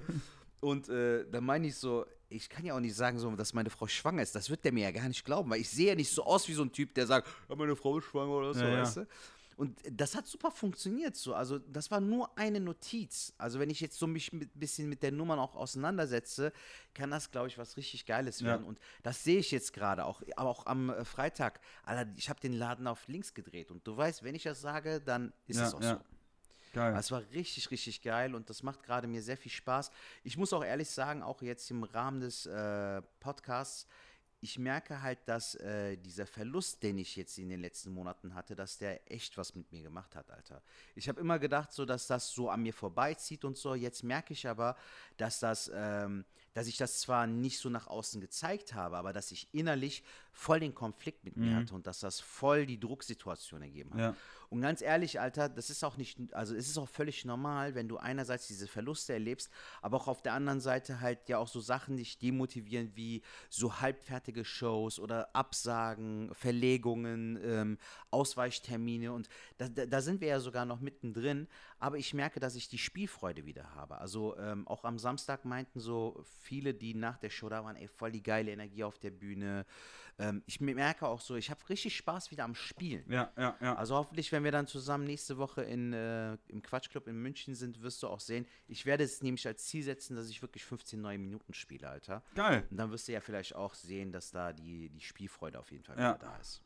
Und äh, dann meine ich so, ich kann ja auch nicht sagen, so, dass meine Frau schwanger ist. Das wird der mir ja gar nicht glauben, weil ich sehe ja nicht so aus wie so ein Typ, der sagt, ja, meine Frau ist schwanger oder so, Ja, ja. weißt du? Und das hat super funktioniert so. Also das war nur eine Notiz. Also wenn ich jetzt so mich ein bisschen mit der Nummer auch auseinandersetze, kann das, glaube ich, was richtig Geiles Ja. werden. Und das sehe ich jetzt gerade auch. Aber auch am äh, Freitag. Alter, ich habe den Laden auf links gedreht. Und du weißt, wenn ich das sage, dann ist Ja, es auch ja. so. Geil. Es war richtig, richtig geil und das macht gerade mir sehr viel Spaß. Ich muss auch ehrlich sagen, auch jetzt im Rahmen des äh, Podcasts, ich merke halt, dass äh, dieser Verlust, den ich jetzt in den letzten Monaten hatte, dass der echt was mit mir gemacht hat, Alter. Ich habe immer gedacht, so, dass das so an mir vorbeizieht und so. Jetzt merke ich aber, dass das, ähm, dass ich das zwar nicht so nach außen gezeigt habe, aber dass ich innerlich voll den Konflikt mit mir hatte und dass das voll die Drucksituation ergeben hat. Ja. Und ganz ehrlich, Alter, das ist auch nicht, also es ist auch völlig normal, wenn du einerseits diese Verluste erlebst, aber auch auf der anderen Seite halt ja auch so Sachen dich demotivieren wie so halbfertige Shows oder Absagen, Verlegungen, ähm, Ausweichtermine und da, da, da sind wir ja sogar noch mittendrin, aber ich merke, dass ich die Spielfreude wieder habe. Also ähm, auch am Samstag meinten so viele, die nach der Show da waren, ey, voll die geile Energie auf der Bühne. Ähm, ich merke auch so, ich habe richtig Spaß wieder am Spielen. Ja, ja, ja. Also hoffentlich, wenn wir dann zusammen nächste Woche in, äh, im Quatschclub in München sind, wirst du auch sehen. Ich werde es nämlich als Ziel setzen, dass ich wirklich 15 neue Minuten spiele, Alter. Geil. Und dann wirst du ja vielleicht auch sehen, dass da die, die Spielfreude auf jeden Fall Ja. wieder da ist.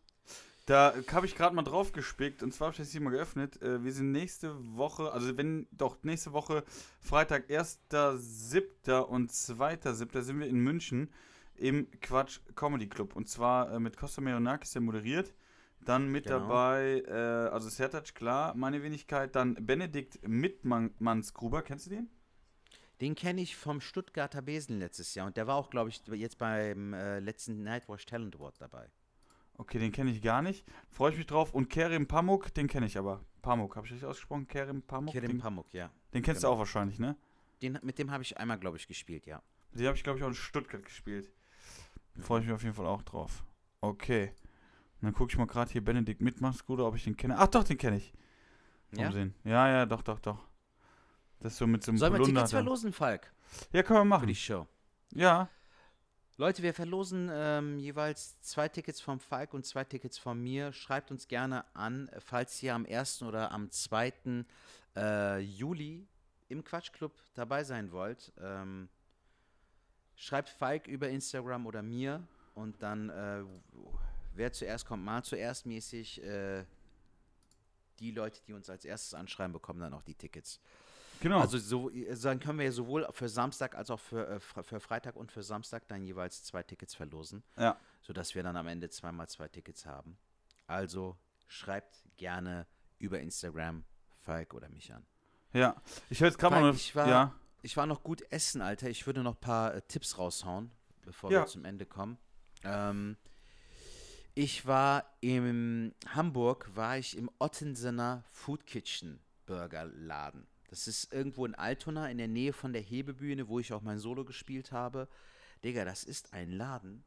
Da habe ich gerade mal drauf gespickt und zwar habe ich das hier mal geöffnet. Äh, wir sind nächste Woche, also wenn, doch, nächste Woche, Freitag, 1.7. und 2.7. sind wir in München im Quatsch Comedy Club. Und zwar äh, mit Costa Meronakis, der moderiert. Dann mit Genau. dabei, äh, also Sertac, klar, meine Wenigkeit. Dann Benedikt Mittmannsgruber, kennst du den? Den kenne ich vom Stuttgarter Besen letztes Jahr und der war auch, glaube ich, jetzt beim äh, letzten Nightwatch Talent Award dabei. Okay, den kenne ich gar nicht. Freue ich mich drauf. Und Kerim Pamuk, den kenne ich aber. Pamuk, habe ich richtig ausgesprochen? Kerim Pamuk? Kerem den, Pamuk, ja. den kennst genau. du auch wahrscheinlich, ne? Den, mit dem habe ich einmal, glaube ich, gespielt, ja. Die habe ich, glaube ich, auch in Stuttgart gespielt. Freue ich mich auf jeden Fall auch drauf. Okay. Und dann gucke ich mal gerade hier Benedikt Mitmachsgude, ob ich den kenne. Ach doch, den kenne ich. Ja? Sehen. Ja, ja, doch, doch, doch. Das ist so mit so einem Sollen wir Tickets verlosen, Falk, Ja, können wir für machen. die Show? Ja. Leute, wir verlosen ähm, jeweils zwei Tickets vom Falk und zwei Tickets von mir. Schreibt uns gerne an, falls ihr am 1. oder am 2. Äh, Juli im Quatschclub dabei sein wollt. Ähm, schreibt Falk über Instagram oder mir und dann, äh, wer zuerst kommt, mal zuerst mäßig. Äh, die Leute, die uns als erstes anschreiben, bekommen dann auch die Tickets. Genau. Also so, dann können wir ja sowohl für Samstag als auch für, äh, für Freitag und für Samstag dann jeweils zwei Tickets verlosen, ja. sodass wir dann am Ende zweimal zwei Tickets haben. Also schreibt gerne über Instagram Falk oder mich an. Ja, ich höre jetzt gerade mal ich war, ja. Ich war noch gut essen, Alter. Ich würde noch ein paar äh, Tipps raushauen, bevor Ja. wir zum Ende kommen. Ähm, ich war in Hamburg, war ich im Ottensener Food Kitchen Burgerladen. Das ist irgendwo in Altona in der Nähe von der Hebebühne, wo ich auch mein Solo gespielt habe. Digga, das ist ein Laden,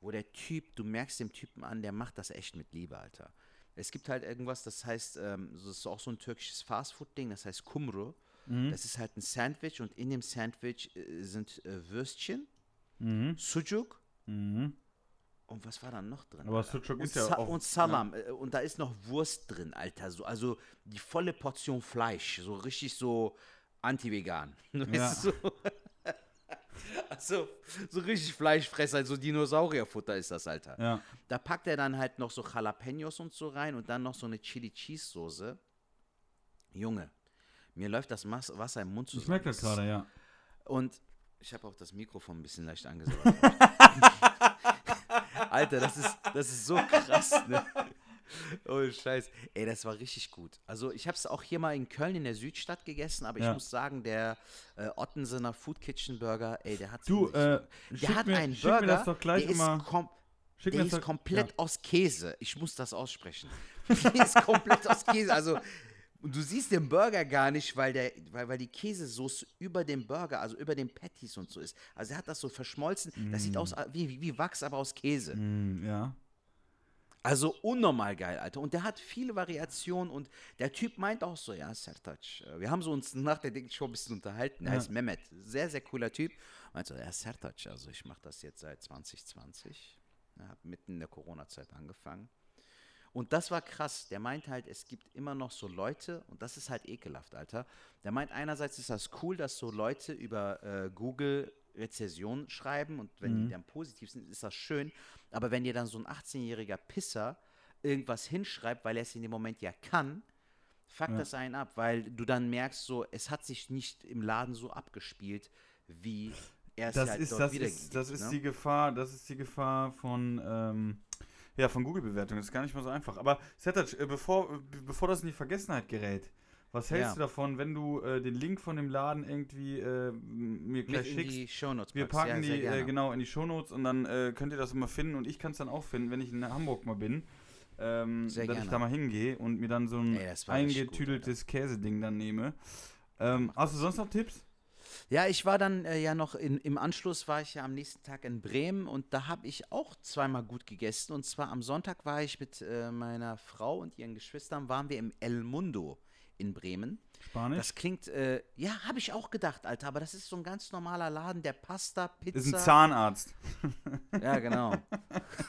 wo der Typ, du merkst dem Typen an, der macht das echt mit Liebe, Alter. Es gibt halt irgendwas, das heißt, ähm, das ist auch so ein türkisches Fastfood-Ding, das heißt Kumru. Das ist halt ein Sandwich und in dem Sandwich äh, sind äh, Würstchen, Mhm. Sujuk Mhm. und was war dann noch drin? Aber Alter? Sucuk und ist ja Sa- auch- Und Salam. äh, Und da ist noch Wurst drin, Alter. So, also die volle Portion Fleisch. So richtig so anti-vegan. *laughs* Du, so? *laughs* also, so richtig Fleischfresser, so Dinosaurierfutter ist das, Alter. Ja. Da packt er dann halt noch so Jalapenos und so rein und dann noch so eine Chili Cheese Soße. Junge, mir läuft das Wasser im Mund zusammen. Ich merke das gerade, ja. Und ich habe auch das Mikrofon ein bisschen leicht angesaugt. *laughs* Alter, das ist, das ist so krass, ne? Oh Scheiß. Ey, das war richtig gut. Also ich habe es auch hier mal in Köln in der Südstadt gegessen, aber Ja. ich muss sagen, der äh, Ottensener Food Kitchen Burger, ey, der hat Du, äh, der hat mir- einen schick mir Burger, das doch gleich der immer- ist, kom Schick der ist komplett ja. aus Käse. Ich muss das aussprechen. *laughs* der ist komplett aus Käse. Also und du siehst den Burger gar nicht, weil, der, weil, weil die Käsesoße über dem Burger, also über den Patties und so ist. Also er hat das so verschmolzen. Das sieht aus wie, wie, wie Wachs, aber aus Käse. Mm, ja. Also unnormal geil, Alter. Und der hat viele Variationen und der Typ meint auch so, ja, Sertac. äh, Wir haben so uns nach der Ding schon ein bisschen unterhalten. Er Ja. heißt Mehmet. Sehr, sehr cooler Typ. Meint so, ja, Sertac, also ich mache das jetzt seit 2020. Ja, hab mitten in der Corona-Zeit angefangen. Und das war krass. Der meint halt, es gibt immer noch so Leute, und das ist halt ekelhaft, Alter. Der meint, einerseits ist das cool, dass so Leute über äh, Google Rezessionen schreiben und wenn Mhm. die dann positiv sind, ist das schön. Aber wenn dir dann so ein 18-jähriger Pisser irgendwas hinschreibt, weil er es in dem Moment ja kann, fuckt das einen ab, weil du dann merkst, so, es hat sich nicht im Laden so abgespielt, wie er es Das halt ist, dort das ist, das ist ne? die Gefahr, das ist die Gefahr von, ähm, ja, von Google-Bewertungen. Das ist gar nicht mal so einfach. Aber Sertac, äh, bevor, äh, bevor das in die Vergessenheit gerät, was hältst Ja. du davon, wenn du äh, den Link von dem Laden irgendwie äh, mir gleich in schickst? die Shownotes Wir packen ja, die äh, genau in die Shownotes und dann äh, könnt ihr das immer finden und ich kann es dann auch finden, wenn ich in Hamburg mal bin. Ähm, dass ich gerne. da mal hingehe und mir dann so ein Ey, richtig gut, eingetüdeltes Käseding dann nehme. Ähm, hast du sonst noch Tipps? Ja, ich war dann äh, ja noch in, im Anschluss war ich ja am nächsten Tag in Bremen und da habe ich auch zweimal gut gegessen. Und zwar am Sonntag war ich mit äh, meiner Frau und ihren Geschwistern, waren wir im El Mundo in Bremen. Spanisch? Das klingt, äh, ja, habe ich auch gedacht, Alter, aber das ist so ein ganz normaler Laden, der Pasta, Pizza. ist ein Zahnarzt. Ja, genau.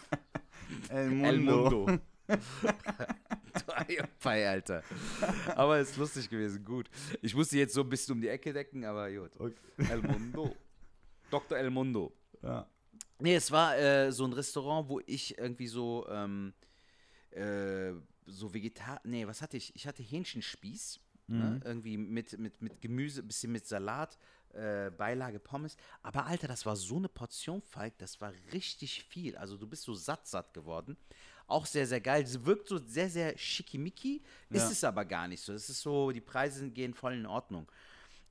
*laughs* El El Mundo. *laughs* Bei, Alter. Aber ist lustig gewesen, gut. Ich musste jetzt so ein bisschen um die Ecke decken, aber gut. El Mundo. Dr. El Mundo. Ja. Nee, es war äh, so ein Restaurant, wo ich irgendwie so, ähm, äh, so Vegetar... Nee, was hatte ich? Ich hatte Hähnchenspieß. Ne? Irgendwie mit, mit, mit Gemüse, bisschen mit Salat, äh, Beilage Pommes. Aber Alter, das war so eine Portion, Falk, das war richtig viel. Also du bist so satt, satt geworden. Auch sehr, sehr geil. Es wirkt so sehr, sehr schickimicki, ist Ja. es aber gar nicht so. Es ist so, die Preise gehen voll in Ordnung.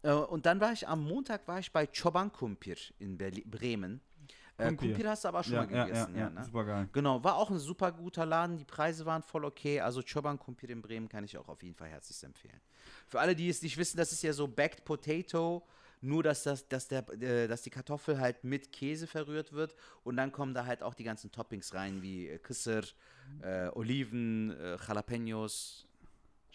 Äh, und dann war ich am Montag war ich bei Choban Kumpir in Berli Bremen. Äh, Kumpir. Kumpir hast du aber schon Ja, mal ja, ja, gegessen, ja, ja, ne? super geil. Genau, war auch ein super guter Laden, die Preise waren voll okay. Also Choban Kumpir in Bremen kann ich auch auf jeden Fall herzlich empfehlen. Für alle, die es nicht wissen, das ist ja so Backed Potato, nur dass, das, dass, der, äh, dass die Kartoffel halt mit Käse verrührt wird und dann kommen da halt auch die ganzen Toppings rein, wie äh, Kisser, äh, Oliven, äh, Jalapenos.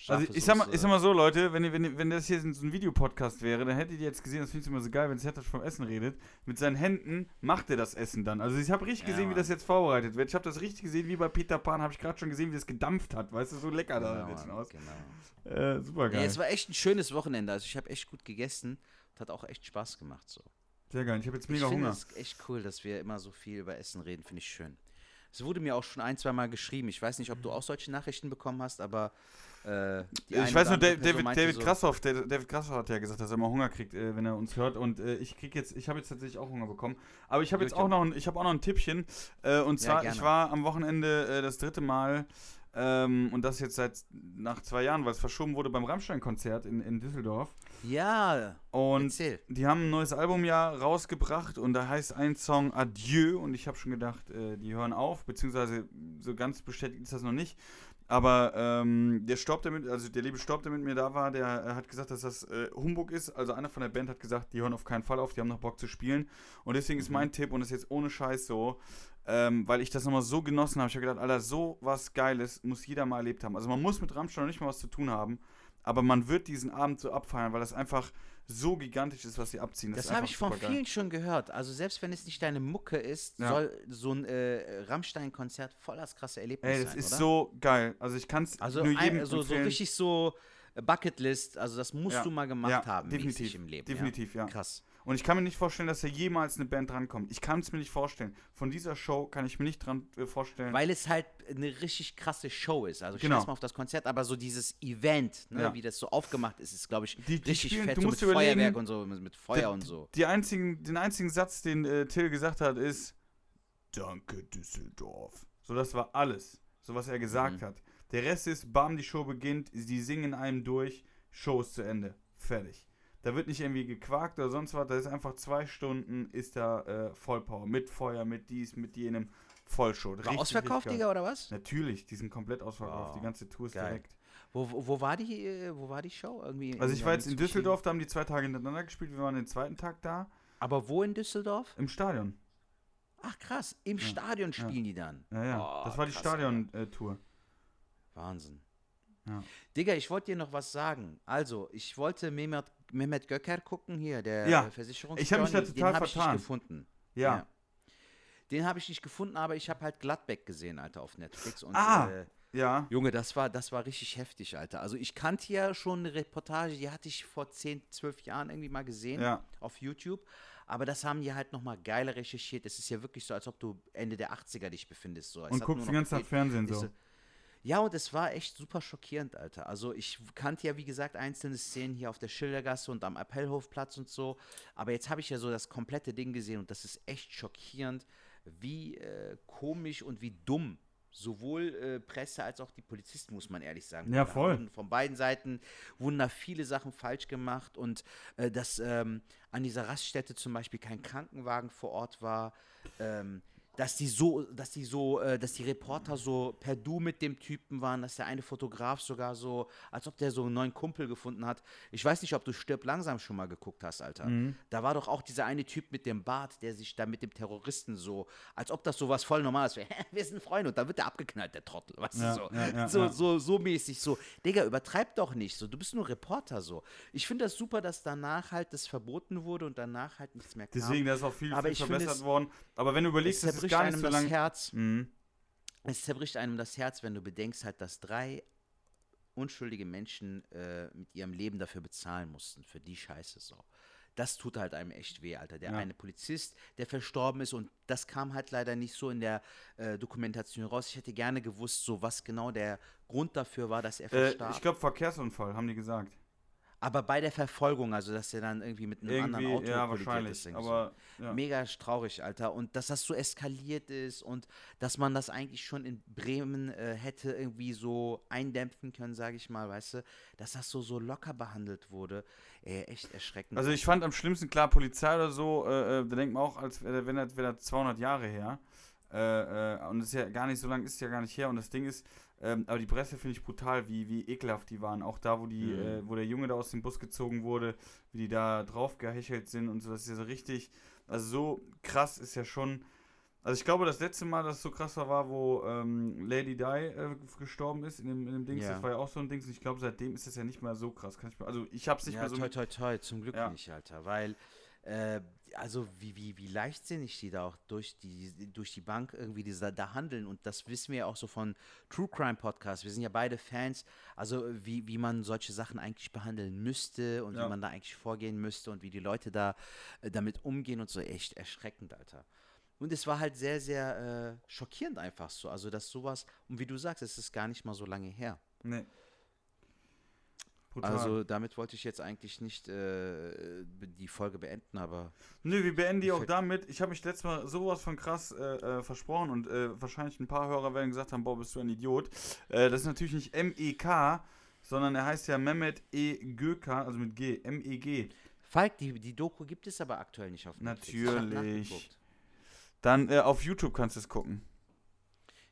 Also ich sag, mal, ich sag mal so, Leute, wenn, ihr- wenn, wenn das hier so ein Videopodcast wäre, dann hättet ihr jetzt gesehen, das finde ich immer so geil, wenn Sertac vom Essen redet. Mit seinen Händen macht er das Essen dann. Also ich habe richtig Ja, gesehen, wie Mann. das jetzt vorbereitet wird. Ich habe das richtig gesehen, wie bei Peter Pan, habe ich gerade schon gesehen, wie das gedampft hat. Weißt du, so lecker da Genau, jetzt schon Mann, aus. genau. Äh, super geil. es war echt ein schönes Wochenende. Also ich habe echt gut gegessen und hat auch echt Spaß gemacht so. Sehr geil. Ich habe jetzt Ich mega finde Hunger. es echt cool, dass wir immer so viel über Essen reden, finde ich schön. Es wurde mir auch schon ein, zwei Mal geschrieben. Ich weiß nicht, ob du auch solche Nachrichten bekommen hast, aber äh, Ich weiß nur, David, David, so, Krassoff, David Krassoff hat ja gesagt, dass er immer Hunger kriegt, äh, wenn er uns hört. Und äh, ich krieg jetzt, ich habe jetzt tatsächlich auch Hunger bekommen. Aber ich habe jetzt auch noch, ein, ich habe auch noch ein Tippchen. Äh, und Ja, zwar, gerne. ich war am Wochenende äh, das dritte Mal Ähm, und das jetzt seit nach zwei Jahren, weil es verschoben wurde beim Rammstein-Konzert in, in Düsseldorf. Ja, Und erzähl. die haben ein neues Album ja rausgebracht und da heißt ein Song Adieu und ich habe schon gedacht, äh, die hören auf, beziehungsweise so ganz bestätigt ist das noch nicht. Aber ähm, der Staub, der mit, also der liebe Staub, der mit mir da war, der äh, hat gesagt, dass das äh, Humbug ist. Also einer von der Band hat gesagt, die hören auf keinen Fall auf, die haben noch Bock zu spielen. Und deswegen ist mein Tipp, und das ist jetzt ohne Scheiß so, ähm, weil ich das nochmal so genossen habe. Ich habe gedacht, Alter, so was Geiles muss jeder mal erlebt haben. Also man muss mit Rammstein noch nicht mal was zu tun haben, aber man wird diesen Abend so abfeiern, weil das einfach so gigantisch ist, was sie abziehen. Das ist habe ich von vielen schon gehört. Also selbst wenn es nicht deine Mucke ist, Ja. soll so ein äh, Rammstein-Konzert voll das krasse Erlebnis Ey, das sein, ist oder? so geil. Also ich kann es Also nur jedem ein, so, so empfehlen. richtig so Bucketlist, also das musst Ja. du mal gemacht Ja, haben, definitiv, im Leben. definitiv, ja. Krass. Und ich kann mir nicht vorstellen, dass da jemals eine Band drankommt. Ich kann es mir nicht vorstellen. Von dieser Show kann ich mir nicht dran äh, vorstellen. Weil es halt eine richtig krasse Show ist. Also Genau. scheiß mal auf das Konzert, aber so dieses Event, ne, Ja. wie das so aufgemacht ist, ist, glaube ich, Die- die richtig spielen- fett. du so musst mit überlegen, Feuerwerk und so, mit, Feuer Der- und so. Die einzigen, den einzigen Satz, den äh, Till gesagt hat, ist Danke Düsseldorf. So, das war alles. So, was er gesagt Mhm. hat. Der Rest ist, bam, die Show beginnt, die singen einem durch, Show ist zu Ende. Fertig. Da wird nicht irgendwie gequakt oder sonst was. Da ist einfach zwei Stunden, ist da äh, Vollpower. Mit Feuer, mit dies, mit jenem. Vollshow. War ausverkauft. Digga, oder was? Natürlich, die sind komplett ausverkauft. Wow. Die ganze Tour ist Geil. direkt. Wo, wo, war die, äh, wo war die Show? Irgendwie Also ich war jetzt in? Düsseldorf, da haben die zwei Tage hintereinander gespielt. Wir waren den zweiten Tag da. Aber wo in Düsseldorf? Im Stadion. Ach krass, im Ja. Stadion Ja. spielen die dann. Ja, ja. Oh, das war die. Stadion-Tour. Wahnsinn. Ja. Digga, ich wollte dir noch was sagen. Also, ich wollte Mehmet, Mehmet Göker gucken hier, der Ja, äh, Versicherungs ich hab mich da den total ich vertan. nicht gefunden. Ja. Den habe ich nicht gefunden, aber ich habe halt Gladbeck gesehen, Alter, auf Netflix. Und, Ah. äh, Ja. Junge, das war, das war richtig heftig, Alter. Also ich kannte ja schon eine Reportage, die hatte ich vor 10, 12 Jahren irgendwie mal gesehen Ja. auf YouTube. Aber das haben die halt nochmal geiler recherchiert. Es ist ja wirklich so, als ob du Ende der 80er dich befindest. So. Und guckst den ganzen Tag Fernsehen so. Ja, und es war echt super schockierend, Alter. Also ich kannte ja, wie gesagt, einzelne Szenen hier auf der Schildergasse und am Appellhofplatz und so. Aber jetzt habe ich ja so das komplette Ding gesehen und das ist echt schockierend, wie äh, komisch und wie dumm sowohl äh, Presse als auch die Polizisten, muss man ehrlich sagen. Ja, voll. Von beiden Seiten wurden da viele Sachen falsch gemacht und äh, dass ähm, an dieser Raststätte zum Beispiel kein Krankenwagen vor Ort war. Ähm, dass die so, dass die so, äh, dass die Reporter so per Du mit dem Typen waren, dass der eine Fotograf sogar so, als ob der so einen neuen Kumpel gefunden hat. Ich weiß nicht, ob du Stirb langsam schon mal geguckt hast, Alter. Mhm. Da war doch auch dieser eine Typ mit dem Bart, der sich da mit dem Terroristen so, als ob das so was voll Normales wäre. *laughs* Wir sind Freunde und dann wird der abgeknallt, der Trottel, weißt Ja, du so. ja, ja, so, so, so mäßig, so. Digga, übertreib doch nicht so. Du bist nur Reporter so. Ich finde das super, dass danach halt das verboten wurde und danach halt nichts mehr kam. Deswegen, da ist auch viel, viel verbessert es- worden. Aber wenn du es überlegst, ist zerbricht gar einem so das. Herz. Mhm. Es zerbricht einem das Herz, wenn du bedenkst halt, dass drei unschuldige Menschen äh, mit ihrem Leben dafür bezahlen mussten, für die Scheiße so. Das tut halt einem echt weh, Alter. Der Ja. eine Polizist, der verstorben ist und das kam halt leider nicht so in der äh, Dokumentation raus. Ich hätte gerne gewusst, so was genau der Grund dafür war, dass er Äh, verstarb. ich glaube, Verkehrsunfall, haben die gesagt. Aber bei der Verfolgung, also dass er dann irgendwie mit einem anderen Irgendwie, Auto ja, wahrscheinlich. ist. Aber, ja. Mega traurig, Alter. Und dass das so eskaliert ist und dass man das eigentlich schon in Bremen äh, hätte irgendwie so eindämpfen können, sage ich mal, weißt du, dass das so, so locker behandelt wurde. Ey, echt erschreckend. Also ich fand am schlimmsten, klar, Polizei oder so, äh, äh, da denkt man auch, als wäre wär das 200 Jahre her. Äh, äh, und es ist ja gar nicht so lang, ist ja gar nicht her. Und das Ding ist, ähm, aber die Presse finde ich brutal, wie, wie ekelhaft die waren. Auch da, wo die, Mhm. äh, wo der Junge da aus dem Bus gezogen wurde, wie die da drauf gehechelt sind und so, das ist ja so richtig, also so krass ist ja schon. Also ich glaube, das letzte Mal, dass es so krass war, war, wo ähm, Lady Di äh, gestorben ist in dem, in dem Dings. Ja. Das war ja auch so ein Dings. Und ich glaube, seitdem ist das ja nicht mehr so krass. Ich, also ich habe es nicht ja, mehr so. toi, toi, toi, zum Glück Ja. nicht, Alter. Weil, äh, also wie, wie, wie leichtsinnig die da auch durch die, durch die Bank irgendwie diese, da handeln. Und das wissen wir ja auch so von True Crime Podcasts. Wir sind ja beide Fans. Also wie, wie man solche Sachen eigentlich behandeln müsste und Ja. wie man da eigentlich vorgehen müsste und wie die Leute da äh, damit umgehen und so. Echt erschreckend, Alter. Und es war halt sehr, sehr äh, schockierend einfach so. Also, dass sowas, und wie du sagst, es ist gar nicht mal so lange her. Nee. Brutal. Also damit wollte ich jetzt eigentlich nicht äh, die Folge beenden, aber Nö, wir beenden die auch damit. Ich habe mich letztes Mal sowas von krass äh, äh, versprochen und äh, wahrscheinlich ein paar Hörer werden gesagt haben, boah, bist du ein Idiot. Äh, das ist natürlich nicht M-E-K, sondern er heißt ja Mehmet E. Göker, also mit G, M-E-G. Falk, die, die Doku gibt es aber aktuell nicht auf Netflix. Natürlich. Dann äh, auf YouTube kannst du es gucken.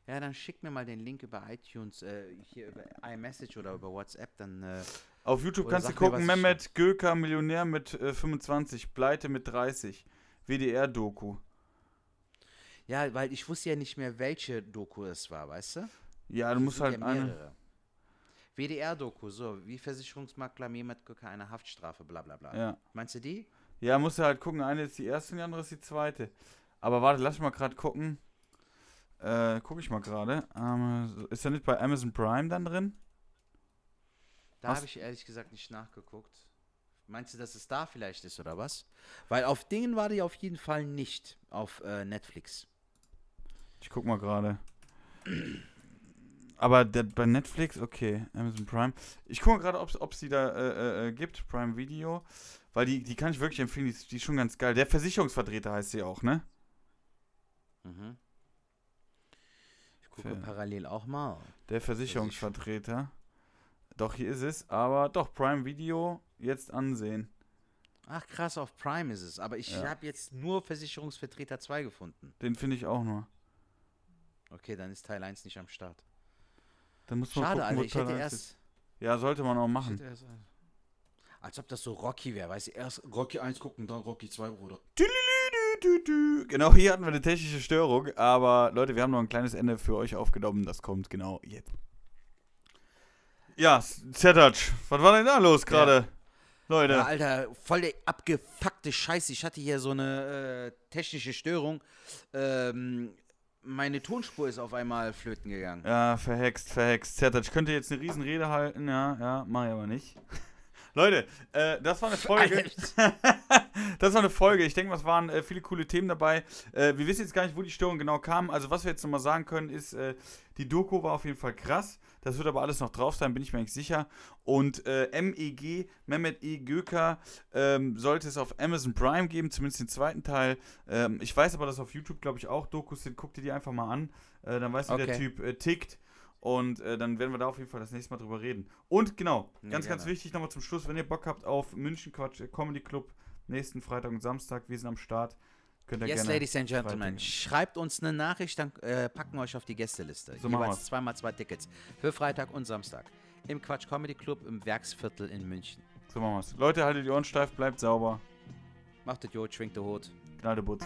Ja, dann schick mir mal den Link über iTunes, äh, hier über iMessage oder über WhatsApp, dann äh, Auf YouTube Oder kannst du mir, gucken, ich- Mehmet Göker, Millionär mit äh, 25, Pleite mit 30. WDR-Doku. ja, weil ich wusste ja nicht mehr, welche Doku es war, weißt du? Ja, du Es musst halt ja eine. WDR-Doku, so, wie Versicherungsmakler Mehmet Göker eine Haftstrafe, bla bla bla. Ja. Meinst du die? Ja, musst du halt gucken. Eine ist die erste und die andere ist die zweite. Aber warte, lass mal gerade gucken. Äh, guck ich mal gerade. Ähm, ist er nicht bei Amazon Prime dann drin? Da habe ich ehrlich gesagt nicht nachgeguckt. Meinst du, dass es da vielleicht ist oder was? Weil auf Dingen war die auf jeden Fall nicht auf äh, Netflix. Ich guck mal gerade. Aber der, bei Netflix, okay, Amazon Prime. Ich gucke gerade, ob es die da äh, äh, gibt, Prime Video. Weil die, die kann ich wirklich empfehlen, die, ist- die ist schon ganz geil. Der Versicherungsvertreter heißt sie auch, ne? Mhm. Ich gucke Fair. parallel auch mal. Der Versicherungsvertreter. Doch, hier ist es. Aber doch, Prime Video jetzt ansehen. Ach krass, auf Prime ist es. Aber ich Ja. habe jetzt nur Versicherungsvertreter 2 gefunden. Den finde ich auch nur. Okay, dann ist Teil 1 nicht am Start. Dann muss man Schade, gucken, Alter. Ich hätte Teil eins erst. ist. Ja, sollte man auch machen. hätte erst als ob das so Rocky wäre, weißt du? Erst Rocky 1 gucken, dann Rocky 2, Bruder. Genau, hier hatten wir eine technische Störung, aber Leute, wir haben noch ein kleines Ende für euch aufgenommen. Das kommt genau jetzt. Ja, Zertac, was war denn da los gerade? Leute, Ja, Alter, voll der abgefuckte Scheiße. Ich hatte hier so eine äh, technische Störung. Ähm, meine Tonspur ist auf einmal flöten gegangen. ja, verhext, verhext. Zertac, ich könnte jetzt eine Riesenrede halten, ja, ja, mach ich aber nicht. Leute, äh, das war eine Folge. *laughs* das war eine Folge. Ich denke, es waren äh, viele coole Themen dabei. Äh, wir wissen jetzt gar nicht, wo die Störung genau kam. Also, was wir jetzt nochmal sagen können, ist, äh, die Doku war auf jeden Fall krass. Das wird aber alles noch drauf sein, bin ich mir eigentlich sicher. Und äh, MEG, Mehmet E. Göker, ähm, sollte es auf Amazon Prime geben, zumindest den zweiten Teil. Ähm, ich weiß aber, dass auf YouTube, glaube ich, auch Dokus sind. Guck dir die einfach mal an. Äh, dann weißt du, wie der Okay. Typ äh, tickt. Und äh, dann werden wir da auf jeden Fall das nächste Mal drüber reden. Und genau, Ja, ganz, ganz gerne. wichtig nochmal zum Schluss, wenn ihr Bock habt auf München Quatsch äh, Comedy Club nächsten Freitag und Samstag, wir sind am Start. Könnt ihr Yes, gerne. ladies and gentlemen, schreibt uns eine Nachricht, dann äh, packen wir euch auf die Gästeliste. So Jeweils zweimal zwei Tickets für Freitag und Samstag. Im Quatsch Comedy Club im Werksviertel in München. So machen wir's. Leute, haltet die Ohren steif, bleibt sauber. Macht es gut, schwingt der Hut. Gnade Butze.